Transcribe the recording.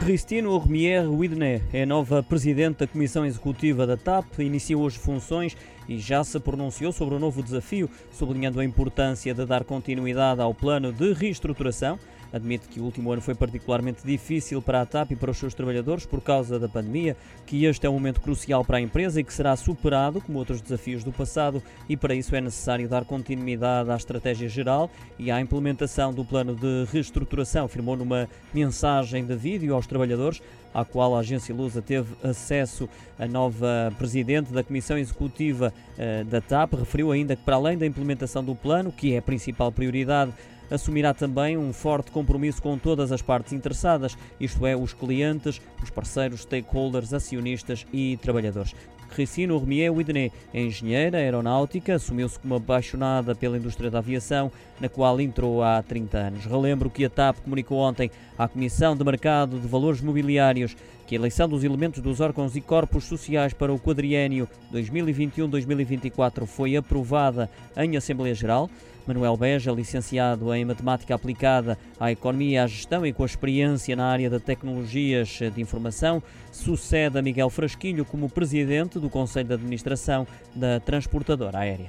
Christine Ormier Widner é a nova presidente da Comissão Executiva da TAP, iniciou hoje funções e já se pronunciou sobre o novo desafio, sublinhando a importância de dar continuidade ao plano de reestruturação. Admite que o último ano foi particularmente difícil para a TAP e para os seus trabalhadores por causa da pandemia, que este é um momento crucial para a empresa e que será superado como outros desafios do passado e para isso é necessário dar continuidade à estratégia geral e à implementação do plano de reestruturação, afirmou numa mensagem de vídeo aos trabalhadores à qual a agência Lusa teve acesso. A nova presidente da Comissão Executiva eh, da TAP, referiu ainda que para além da implementação do plano, que é a principal prioridade, assumirá também um forte compromisso com todas as partes interessadas, isto é, os clientes, os parceiros, stakeholders, acionistas e trabalhadores. Ricino Remier Widney engenheira aeronáutica, assumiu-se como apaixonada pela indústria da aviação, na qual entrou há 30 anos. Relembro que a TAP comunicou ontem à Comissão de Mercado de Valores Mobiliários que a eleição dos elementos dos órgãos e corpos sociais para o quadriênio 2021-2024 foi aprovada em Assembleia Geral. Manuel Beja, licenciado em Matemática Aplicada à Economia e à Gestão e com experiência na área de tecnologias de informação, sucede a Miguel Frasquilho como presidente do Conselho de Administração da Transportadora Aérea.